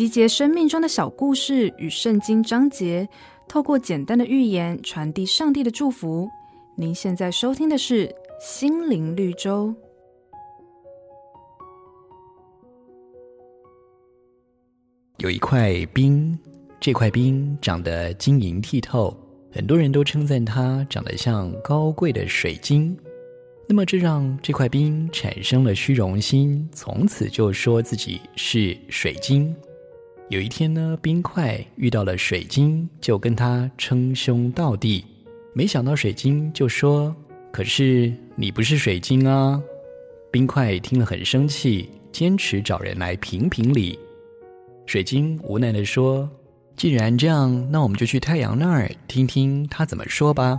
集结生命中的小故事与圣经章节，透过简单的寓言传递上帝的祝福。您现在收听的是《心灵绿洲》。有一块冰，这块冰长得晶莹剔透，很多人都称赞它长得像高贵的水晶。那么，这让这块冰产生了虚荣心，从此就说自己是水晶。有一天呢，冰块遇到了水晶，就跟他称兄道弟。没想到水晶就说：“可是你不是水晶啊！”冰块听了很生气，坚持找人来评评理。水晶无奈地说：“既然这样，那我们就去太阳那儿听听他怎么说吧。”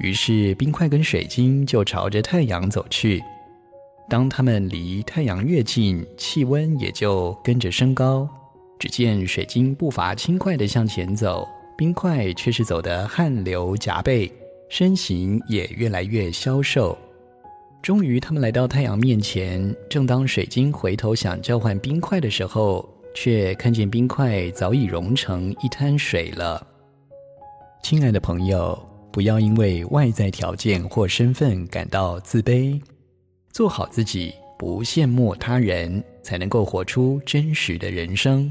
于是，冰块跟水晶就朝着太阳走去。当他们离太阳越近，气温也就跟着升高。只见水晶步伐轻快地向前走，冰块却是走得汗流浃背，身形也越来越消瘦。终于，他们来到太阳面前。正当水晶回头想交换冰块的时候，却看见冰块早已融成一滩水了。亲爱的朋友。不要因为外在条件或身份感到自卑，做好自己，不羡慕他人，才能够活出真实的人生。